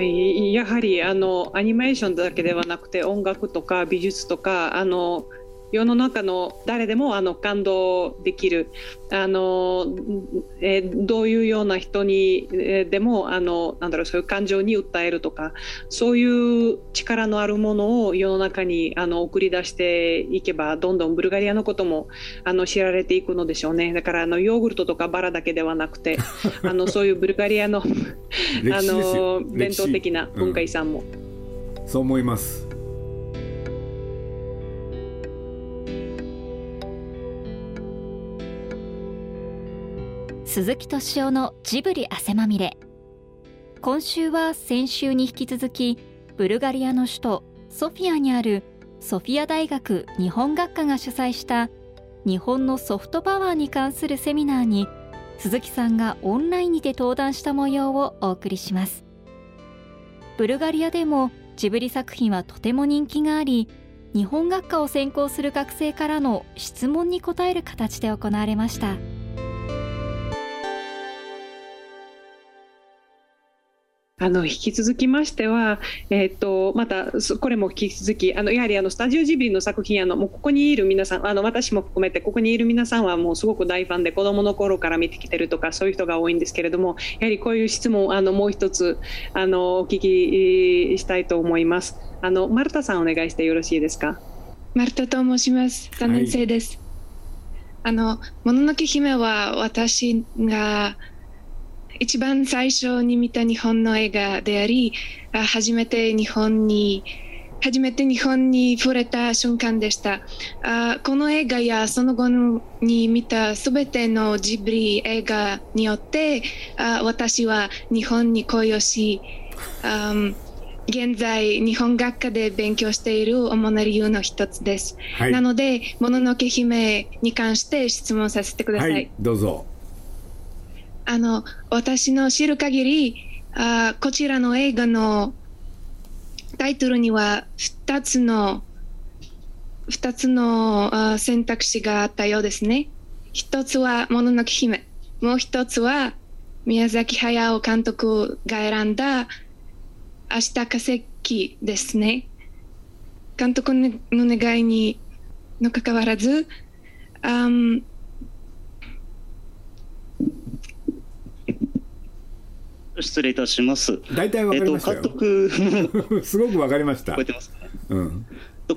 やはりあのアニメーションだけではなくて音楽とか美術とかあの世の中の誰でもあの感動できる。あの、えー、どういうような人に、えー、でもあのなんだろうそういう感情に訴えるとかそういう力のあるものを世の中にあの送り出していけばどんどんブルガリアのこともあの知られていくのでしょうね。だからあのヨーグルトとかバラだけではなくて あのそういうブルガリアのあの伝統的な文化遺産も、うん、そう思います。鈴木敏夫のジブリ汗まみれ今週は先週に引き続きブルガリアの首都ソフィアにあるソフィア大学日本学科が主催した日本のソフトパワーに関するセミナーに鈴木さんがオンラインにて登壇した模様をお送りしますブルガリアでもジブリ作品はとても人気があり日本学科を専攻する学生からの質問に答える形で行われました。あの引き続きましては、えーと、またこれも引き続きあのやはりあのスタジオジブリの作品あのもうここにいる皆さんあの私も含めてここにいる皆さんはもうすごく大ファンで子どもの頃から見てきてるとかそういう人が多いんですけれどもやはりこういう質問あのもう一つあのお聞きしたいと思います。あのマルタさんお願いしてよろしいですか？マルタと申します。3年生です。はい、あのもののけ姫は私が一番最初に見た日本の映画であり、初めて日本に初めて日本に触れた瞬間でした。あこの映画やその後に見たすべてのジブリ映画によってあ私は日本に恋をし、あ現在日本学科で勉強している主な理由の一つです。はい、なので、もののけ姫に関して質問させてください。はい、どうぞ。あの私の知る限りあこちらの映画のタイトルには2つの2つの選択肢があったようですね。一つはもののけ姫。もう一つは宮崎駿監督が選んだ明日化石ですね。監督の願いにのかかわらず、あ失礼いたします。大体わかりました監督 すごくわかりました。覚えてますか、ね、うん。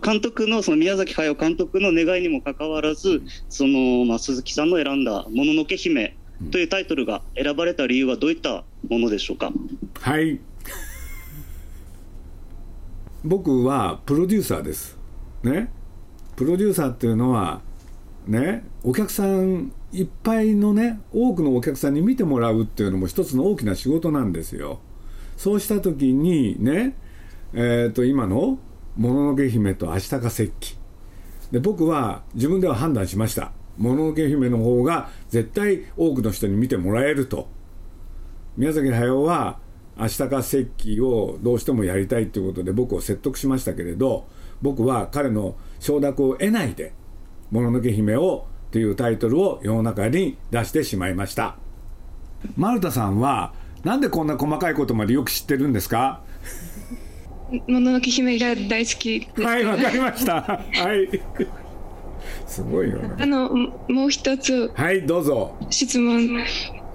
監督のその宮崎駿監督の願いにもかかわらず、そのまあ鈴木さんの選んだもののけ姫というタイトルが選ばれた理由はどういったものでしょうか？はい。僕はプロデューサーです。ね。プロデューサーっていうのはね、お客さんいっぱいのね多くのお客さんに見てもらうっていうのも一つの大きな仕事なんですよ。そうした時にね、えー、と今の「もののけ姫」と「明日が石器」で僕は自分では判断しました「もののけ姫」の方が絶対多くの人に見てもらえると。宮崎駿は「明日か石器」をどうしてもやりたいということで僕を説得しましたけれど僕は彼の承諾を得ないで「もののけ姫」をというタイトルを世の中に出してしまいました。マルタさんはなんでこんな細かいことまでよく知ってるんですか？もののけ姫が大好きはいわかりました。はい。すごいよね。あのもう一つはいどうぞ。質問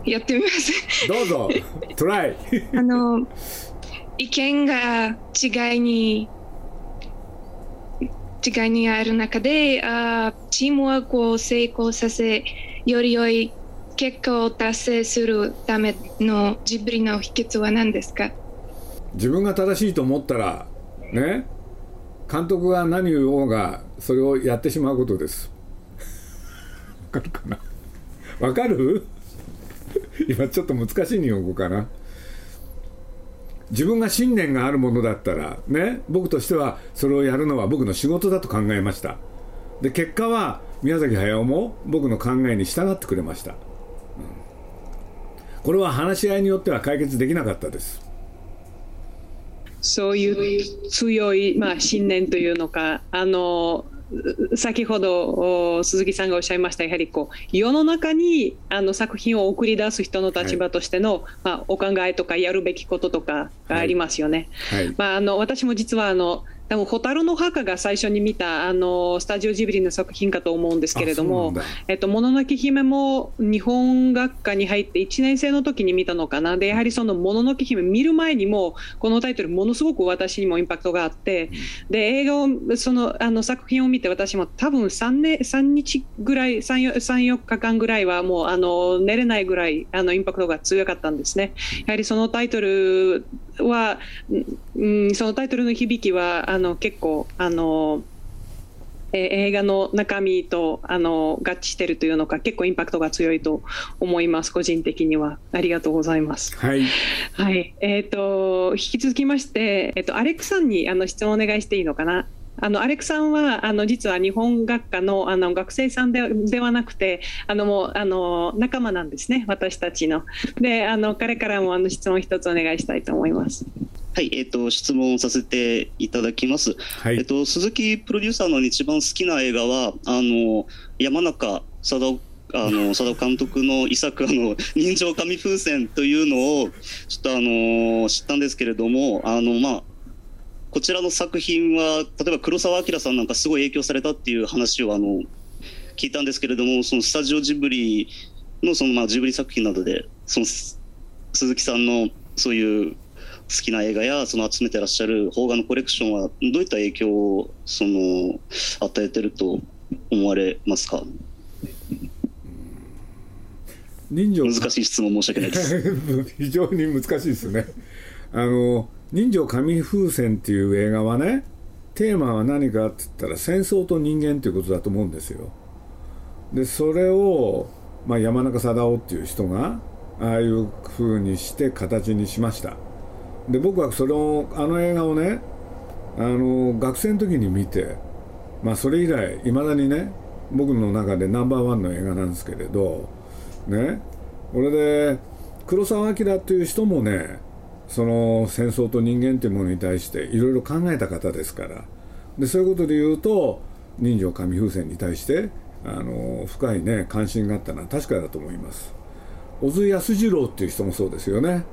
やってみます。どうぞ。トライ。あの意見が違いに違いにある中であチームワークを成功させより良い結果を達成するためのジブリの秘訣は何ですか？自分が正しいと思ったらね監督が何を言おうがそれをやってしまうことです。わかるかな？わかる？今ちょっと難しい日本語かな。自分が信念があるものだったらね僕としてはそれをやるのは僕の仕事だと考えました。で結果は宮崎駿も僕の考えに従ってくれました、うん、これは話し合いによっては解決できなかったです。そういう強い、まあ、信念というのかあの先ほど鈴木さんがおっしゃいましたやはりこう世の中にあの作品を送り出す人の立場としての、はい、まあ、お考えとかやるべきこととかがありますよね。はいはい、まあ、あの私も実はあの多分蛍の墓が最初に見たあのスタジオジブリの作品かと思うんですけれども「えっと、もののけ姫」も日本学科に入って1年生の時に見たのかな。でやはりその「もののけ姫」見る前にもこのタイトルものすごく私にもインパクトがあってで映画をそのあの作品を見て私も多分 3, 年3日ぐらい34日間ぐらいはもうあの寝れないぐらいあのインパクトが強かったんですね。やはりそのタイトルは、うん、そのタイトルの響きはあの結構あの、え映画の中身とあの合致しているというのか結構インパクトが強いと思います個人的には。ありがとうございます。はい、はい。えーと、引き続きまして、えーと、アレックさんにあの質問お願いしていいのかなあのアレクさんはあの実は日本学科のあの学生さんでではなくてあのもうあの仲間なんですね私たちの。であの彼からもあの質問一つお願いしたいと思います。はい、えっ、ー、と質問させていただきます。はい、えっ、と鈴木プロデューサーの一番好きな映画はあの山中貞あの 佐田監督の遺作あの人情紙風船というのをちょっとあの知ったんですけれどもあのまあこちらの作品は例えば黒澤明さんなんかすごい影響されたっていう話をあの聞いたんですけれどもそのスタジオジブリのそのまあジブリ作品などでその鈴木さんのそういう好きな映画やその集めてらっしゃる邦画のコレクションはどういった影響をその与えてると思われますか？難しい質問申し訳ないです。非常に難しいですね。あの人情紙風船っていう映画はねテーマは何かって言ったら戦争と人間ということだと思うんですよ。でそれを、まあ、山中貞夫っていう人がああいう風にして形にしました。で僕はそれをあの映画をねあの学生の時に見てまあそれ以来いまだにね僕の中でナンバーワンの映画なんですけれどねこれで黒澤明っていう人もねその戦争と人間というものに対していろいろ考えた方ですから。でそういうことで言うと人情紙風船に対してあの深いね関心があったのは確かだと思います。小津安二郎っていう人もそうですよね。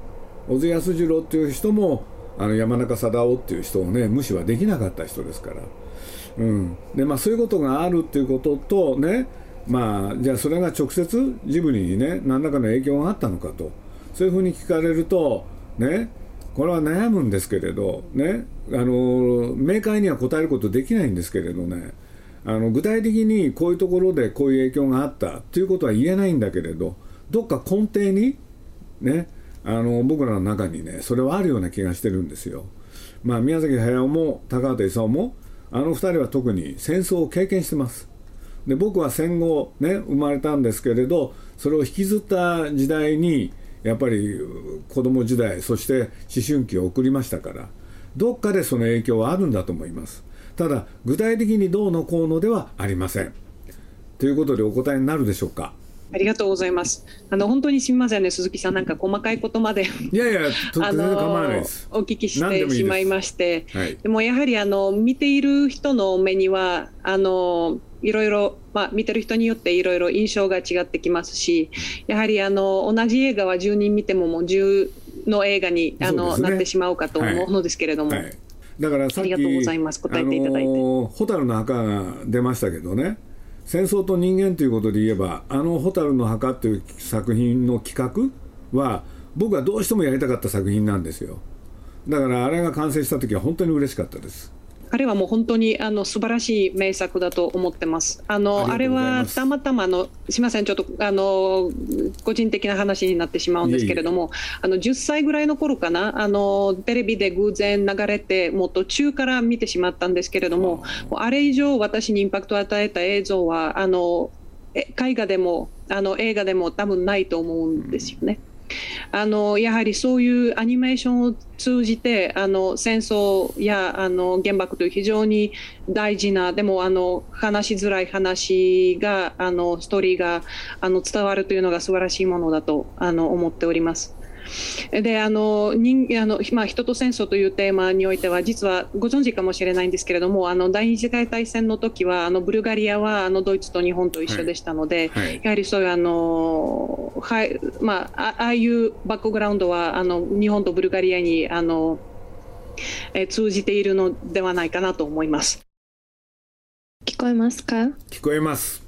小津安二郎っていう人もあの山中貞夫っていう人をね無視はできなかった人ですから、うん。でまあ、そういうことがあるっていうこととねまあじゃあそれが直接ジブリにね何らかの影響があったのかと。そういうふうに聞かれるとねこれは悩むんですけれどねあの明快には答えることできないんですけれどねあの具体的にこういうところでこういう影響があったということは言えないんだけれどどっか根底にねあの僕らの中にねそれはあるような気がしてるんですよ。まあ、宮崎駿も高畑勲もあの2人は特に戦争を経験してます。で僕は戦後ね生まれたんですけれどそれを引きずった時代にやっぱり子供時代そして思春期を送りましたからどっかでその影響はあるんだと思います。ただ具体的にどうのこうのではありません。ということでお答えになるでしょうか。ありがとうございます。あの本当にすみませんね、鈴木さん、なんか細かいことまで。いやいや、あのお聞きしてしまいまして、ではい、でもやはりあの見ている人の目にはあのいろいろ、まあ、見てる人によっていろいろ印象が違ってきますし、やはりあの同じ映画は10人見てももう10の映画にあの、ね、なってしまうかと思うのですけれども。はいはい、だからさっきありがとうございます答えていただいて。蛍の墓が出ましたけどね。戦争と人間ということで言えばあの「蛍の墓」という作品の企画は僕はどうしてもやりたかった作品なんですよだからあれが完成した時は本当に嬉しかったです彼はもう本当にあの素晴らしい名作だと思ってます。あのあれはたまたまのすみませんちょっとあの個人的な話になってしまうんですけれども、あの10歳ぐらいの頃かなあのテレビで偶然流れてもう途中から見てしまったんですけれども、あれ以上私にインパクトを与えた映像はあの絵画でもあの映画でも多分ないと思うんですよね。うんあのやはりそういうアニメーションを通じてあの戦争やあの原爆という非常に大事なでもあの話しづらい話があのストーリーがあの伝わるというのが素晴らしいものだとあの思っております。であの人あの、まあ、人と戦争というテーマにおいては実はご存知かもしれないんですけれどもあの第二次世界大戦の時はあのブルガリアはあのドイツと日本と一緒でしたので、はいはい、やはりそういうあの、はいまあ、ああいうバックグラウンドはあの日本とブルガリアにあの、え通じているのではないかなと思います。聞こえますか？聞こえます。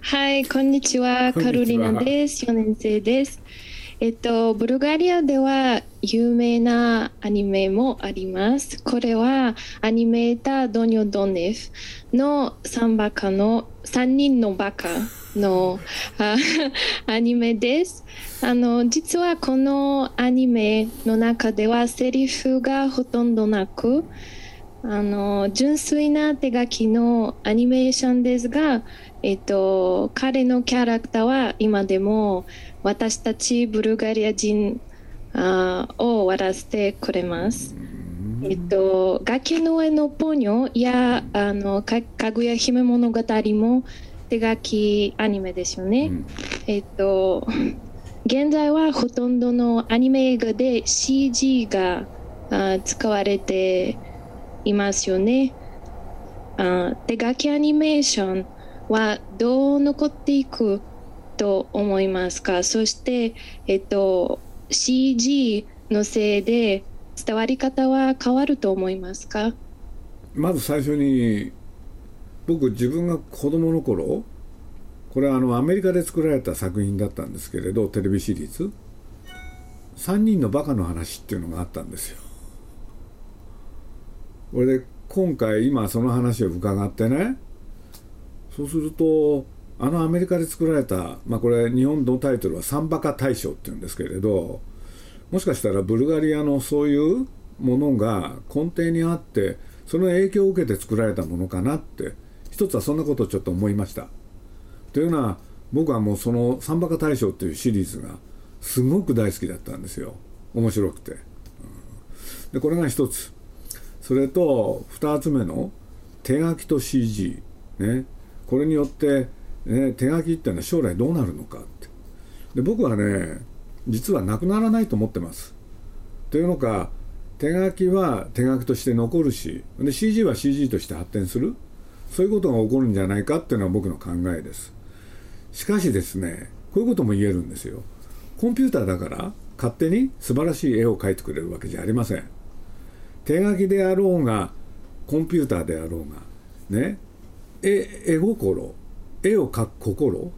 はい、こんにちは。カロリナです。4年生です。えっと、ブルガリアでは有名なアニメもあります。これはアニメータードニョ・ドネフの3バカの3人のバカのアニメです。あの実はこのアニメの中ではセリフがほとんどなくあの純粋な手書きのアニメーションですが、えっと、彼のキャラクターは今でも私たちブルガリア人あを笑わせてくれます。えっと、崖の上のポニョやあのかかぐや姫物語も手書きアニメですよね。うん、えっと、現在はほとんどのアニメ映画で CG があ使われていますよね。あ手書きアニメーションはどう残っていくと思いますか？そして、えっと、CG のせいで伝わり方は変わると思いますか？まず最初に僕自分が子供の頃これはあのアメリカで作られた作品だったんですけれどテレビシリーズ「3人のバカの話」っていうのがあったんですよ。これで今回今その話を伺ってねそうするとあのアメリカで作られた、まあ、これ日本のタイトルは「サンバカ大賞」っていうんですけれどもしかしたらブルガリアのそういうものが根底にあってその影響を受けて作られたものかなって一つはそんなことをちょっと思いました。というのは僕はもうその「サンバカ大賞」っていうシリーズがすごく大好きだったんですよ。面白くて。でこれが一つ。それと二つ目の手書きと CG ね。これによって、ね、手書きっていうのは将来どうなるのかって。で僕はね実はなくならないと思ってます。というのか手書きは手書きとして残るしで CG は CG として発展する。そういうことが起こるんじゃないかっていうのは僕の考えです。しかしですねこういうことも言えるんですよ。コンピューターだから勝手に素晴らしい絵を描いてくれるわけじゃありません。手書きであろうがコンピューターであろうがね。絵絵心絵を描く心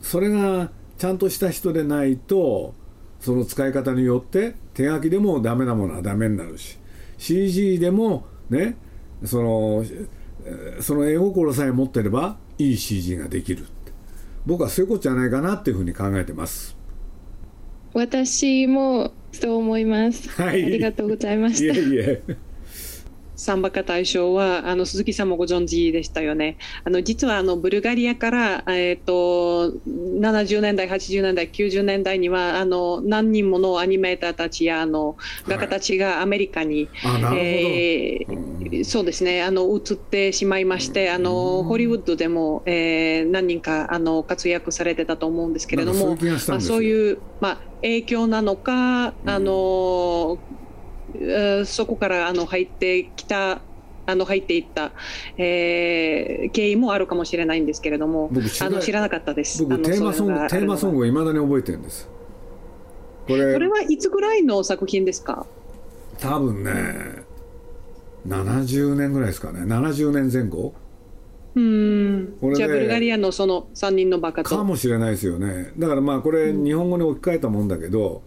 それがちゃんとした人でないとその使い方によって手書きでもダメなものはダメになるし CG でもねそのその絵心さえ持ってればいい CG ができる僕はそういうことじゃないかなっていうふうに考えてます。私もそう思います、はい、ありがとうございました。いえいえサンバカ大賞はあの鈴木さんもご存知でしたよね。あの実はあのブルガリアから、えーと、70年代、80年代、90年代にはあの何人ものアニメーターたちやあの画家たちがアメリカに、はい、えー、そうですね。あの移ってしまいまして、あのホリウッドでも、えー、何人かあの活躍されてたと思うんですけれども、まあ、そういう、まあ、影響なのか、あのそこからあの入ってきたあの入っていった、えー、経緯もあるかもしれないんですけれども、あの知らなかったです。僕テーマソングテーマソングをいまだに覚えてるんです。これこれはいつぐらいの作品ですか？多分ね、70年ぐらいですかね。70年前後。うん。じゃあブルガリアのその3人のバカとかもしれないですよね。だからまあこれ日本語に置き換えたもんだけど、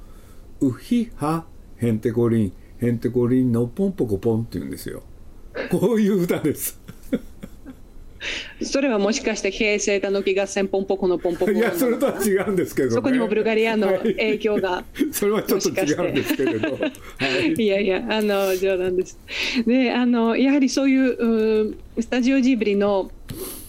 うん、ウヒハヘンテコリンへんてこりんのポンポコポンって言うんですよ。こういう歌です。それはもしかして平成たぬき合戦ポンポコのポンポコいやそれとは違うんですけど、ね、そこにもブルガリアの影響が、はい、それはちょっと違うんですけれど、はい、いやいやあの冗談です。であのやはりそういうスタジオジブリの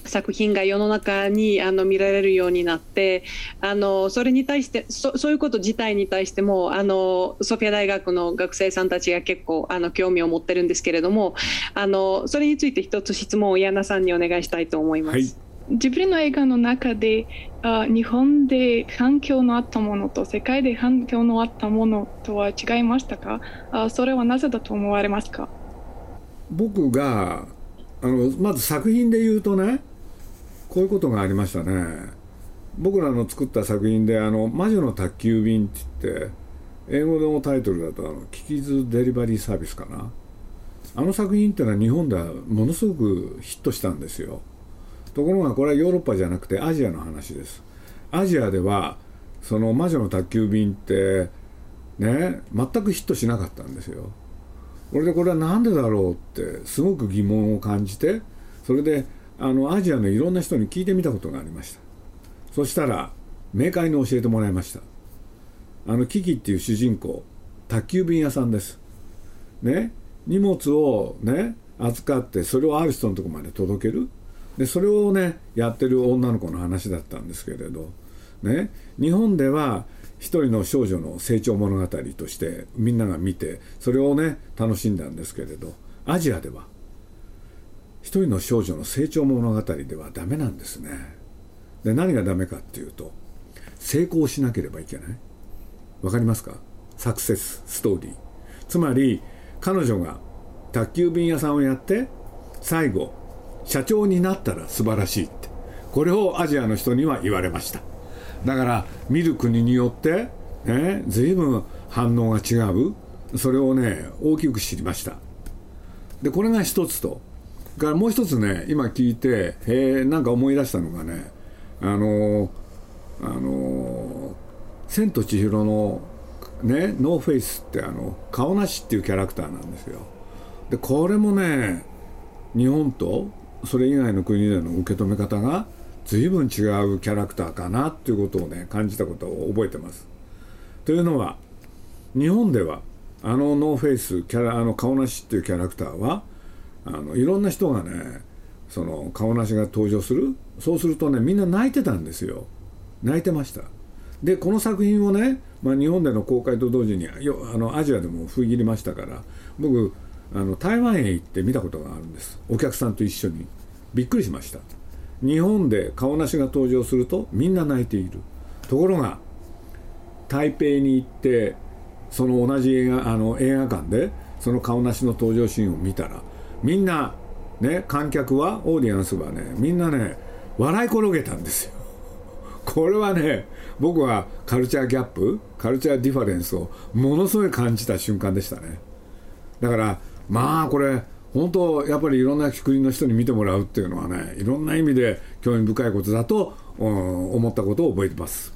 作品が世の中にあの見られるようになってあのそれに対してそそういうこと自体に対してもあのソフィア大学の学生さんたちが結構あの興味を持ってるんですけれどもあのそれについて一つ質問を矢野さんにお願いしたいと思います。はい。ジブリの映画の中であ日本で反響のあったものと世界で反響のあったものとは違いましたか？あそれはなぜだと思われますか？僕があのまず作品で言うとねこういうことがありましたね。僕らの作った作品で「あの魔女の宅急便」って言って英語のタイトルだとあの「キキズデリバリーサービス」かな。あの作品っていうのは日本ではものすごくヒットしたんですよ。ところがこれはヨーロッパじゃなくてアジアの話です。アジアではその魔女の宅急便ってね全くヒットしなかったんですよ。俺でこれは何でだろうってすごく疑問を感じてそれであのアジアのいろんな人に聞いてみたことがありました。そしたら明快に教えてもらいました。あのキキっていう主人公宅急便屋さんです。ね。荷物をね預かってそれをある人のとこまで届ける。でそれをねやってる女の子の話だったんですけれど。ね。日本では一人の少女の成長物語としてみんなが見てそれをね楽しんだんですけれど。アジアでは。一人の少女の成長物語ではダメなんですね。で何がダメかっていうと成功しなければいけない。わかりますか？サクセスストーリー。つまり彼女が宅急便屋さんをやって最後社長になったら素晴らしいってこれをアジアの人には言われました。だから見る国によってね随分反応が違う。それをね大きく知りました。でこれが一つとからもう一つね今聞いててなんか思い出したのがねあのあの「千と千尋のね No-Face」ってあのカオナシっていうキャラクターなんですよ。でこれもね日本とそれ以外の国での受け止め方が随分違うキャラクターかなっていうことをね感じたことを覚えてます。というのは日本ではあのノーフェイスキャラあの顔なしっていうキャラクターはあのいろんな人がねその顔なしが登場する。そうするとねみんな泣いてたんですよ。泣いてました。でこの作品をね、まあ、日本での公開と同時によあのアジアでも封切りましたから僕あの台湾へ行って見たことがあるんです。お客さんと一緒に。びっくりしました。日本で顔なしが登場するとみんな泣いている。ところが台北に行ってその同じ映画あの映画館でその顔なしの登場シーンを見たらみんなね観客はオーディエンスはねみんなね笑い転げたんですよ。これはね僕はカルチャーギャップ culture difference をものすごい感じた瞬間でしたね。だからまあこれ本当やっぱりいろんな国の人に見てもらうっていうのはねいろんな意味で興味深いことだと、うん、思ったことを覚えてます。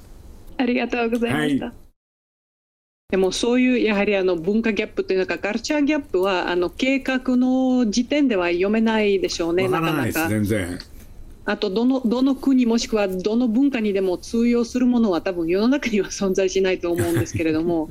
ありがとうございました、はいでもそういうやはりあの文化ギャップというかカルチャーギャップはあの計画の時点では読めないでしょうね、なかなか。全然あとどのどの国もしくはどの文化にでも通用するものは多分世の中には存在しないと思うんですけれども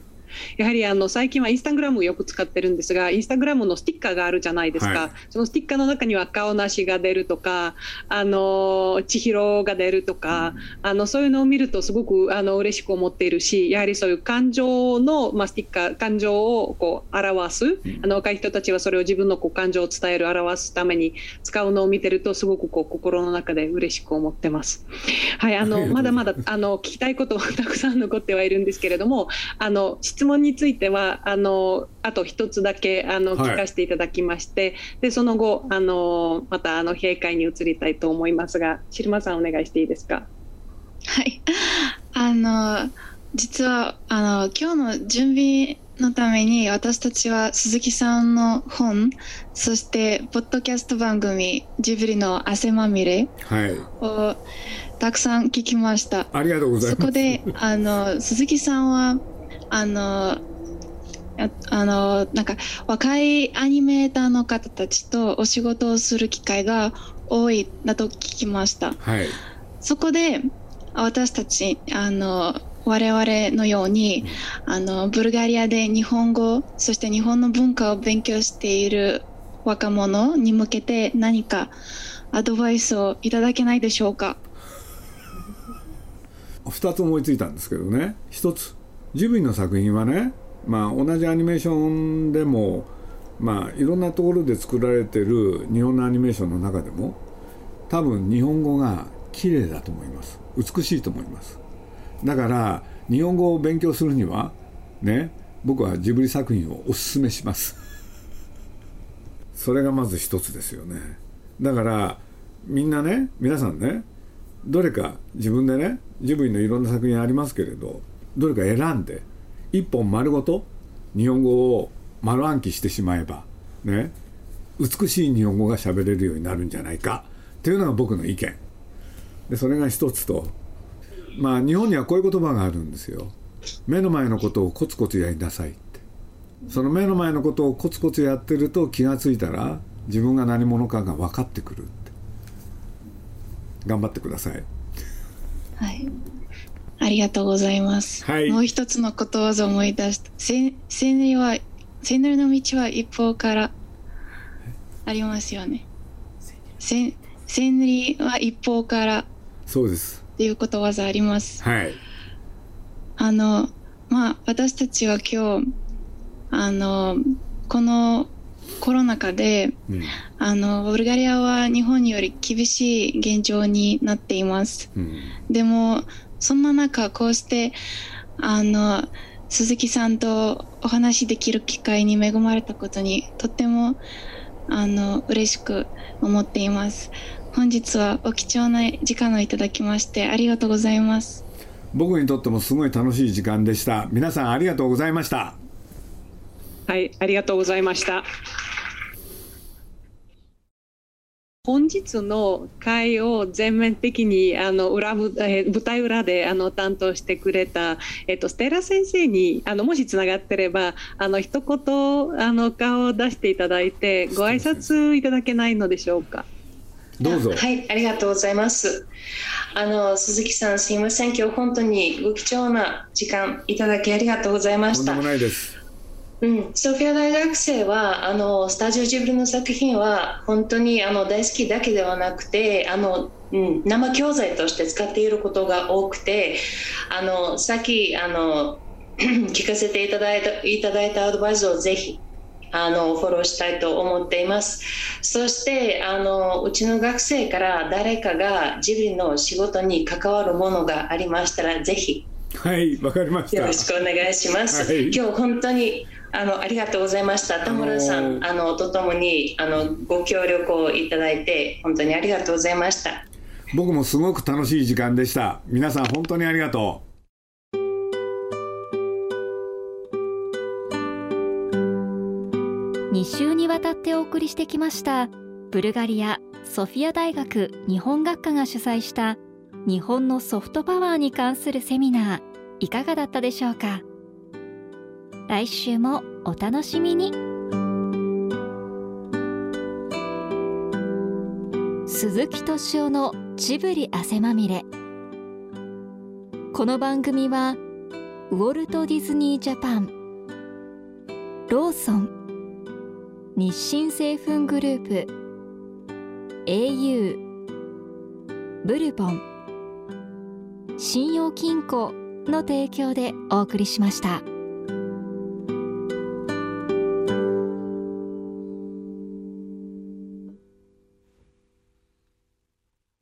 やはりあの最近はインスタグラムをよく使ってるんですがインスタグラムのスティッカーがあるじゃないですか、はい、そのスティッカーの中には顔なしが出るとかあの千尋が出るとか、うん、あのそういうのを見るとすごくあの嬉しく思っているしやはりそういう感情の、まあ、スティッカー感情をこう表す、うん、あの若い人たちはそれを自分のこう感情を伝える表すために使うのを見てるとすごくこう心の中で嬉しく思ってます。はい、あのまだまだあの聞きたいことはたくさん残ってはいるんですけれどもあの質問についてはあのあと一つだけあの聞かせていただきまして、はい、でその後あのまたあの閉会に移りたいと思いますがシルさんお願いしていいですか？はい あの実はあの今日の準備のために私たちは鈴木さんの本そしてポッドキャスト番組「ジブリの汗まみれ」をたくさん聞きました。ありがとうございます。そこであの鈴木さんはあのあのなんか若いアニメーターの方たちとお仕事をする機会が多いだと聞きました、はい、そこで私たちあの我々のようにあのブルガリアで日本語そして日本の文化を勉強している若者に向けて何かアドバイスをいただけないでしょうか。2つ思いついたんですけどね。1つジブリの作品はね、まあ、同じアニメーションでも、まあ、いろんなところで作られてる日本のアニメーションの中でも多分日本語が綺麗だと思います。美しいと思います。だから日本語を勉強するにはね僕はジブリ作品をおすすめします。それがまず一つですよね。だからみんなね皆さんねどれか自分でねジブリのいろんな作品ありますけれどどれか選んで一本丸ごと日本語を丸暗記してしまえばね美しい日本語が喋れるようになるんじゃないかっていうのが僕の意見。でそれが一つとまあ日本にはこういう言葉があるんですよ。目の前のことをコツコツやりなさいって。その目の前のことをコツコツやってると気が付いたら自分が何者かが分かってくるって。頑張ってください。はい。ありがとうございます、はい、もう一つのことわざを思い出した千里は千里の道は一方からありますよね。千里は一方からそうです。っていうことわざあります。はい。あのまあ私たちは今日あのこのコロナ禍で、うん、あのブルガリアは日本より厳しい現状になっています、うん、でもそんな中こうしてあの鈴木さんとお話できる機会に恵まれたことにとってもあの嬉しく思っています。本日はお貴重な時間をいただきましてありがとうございます。僕にとってもすごい楽しい時間でした。皆さんありがとうございました。はいありがとうございました本日の会を全面的にあの裏舞台裏であの担当してくれた、えっと、ステラ先生にあのもしつながってればあの一言あの顔を出していただいてご挨拶いただけないのでしょうか？どうぞ。はい、ありがとうございます。あの鈴木さん、すいません、今日本当にご貴重な時間いただきありがとうございました。とんでもないです。うん、ソフィア大学生はあのスタジオジブリの作品は本当にあの大好きだけではなくてあの、うん、生教材として使っていることが多くてあのさっきあの 聞かせていただいたいただいたアドバイスをぜひあのフォローしたいと思っています。そしてあのうちの学生から誰かがジブリの仕事に関わるものがありましたらぜひはいわかりました。よろしくお願いします、はい、今日本当にあのありがとうございました。田村さんあのとともにあのご協力をいただいて本当にありがとうございました。僕もすごく楽しい時間でした。皆さん本当にありがとう。2週にわたってお送りしてきましたブルガリアソフィア大学日本学科が主催した日本のソフトパワーに関するセミナーいかがだったでしょうか？来週もお楽しみに鈴木敏夫のジブリ汗まみれこの番組はウォルト・ディズニー・ジャパンローソン日清製粉グループ au ブルボン信用金庫の提供でお送りしました。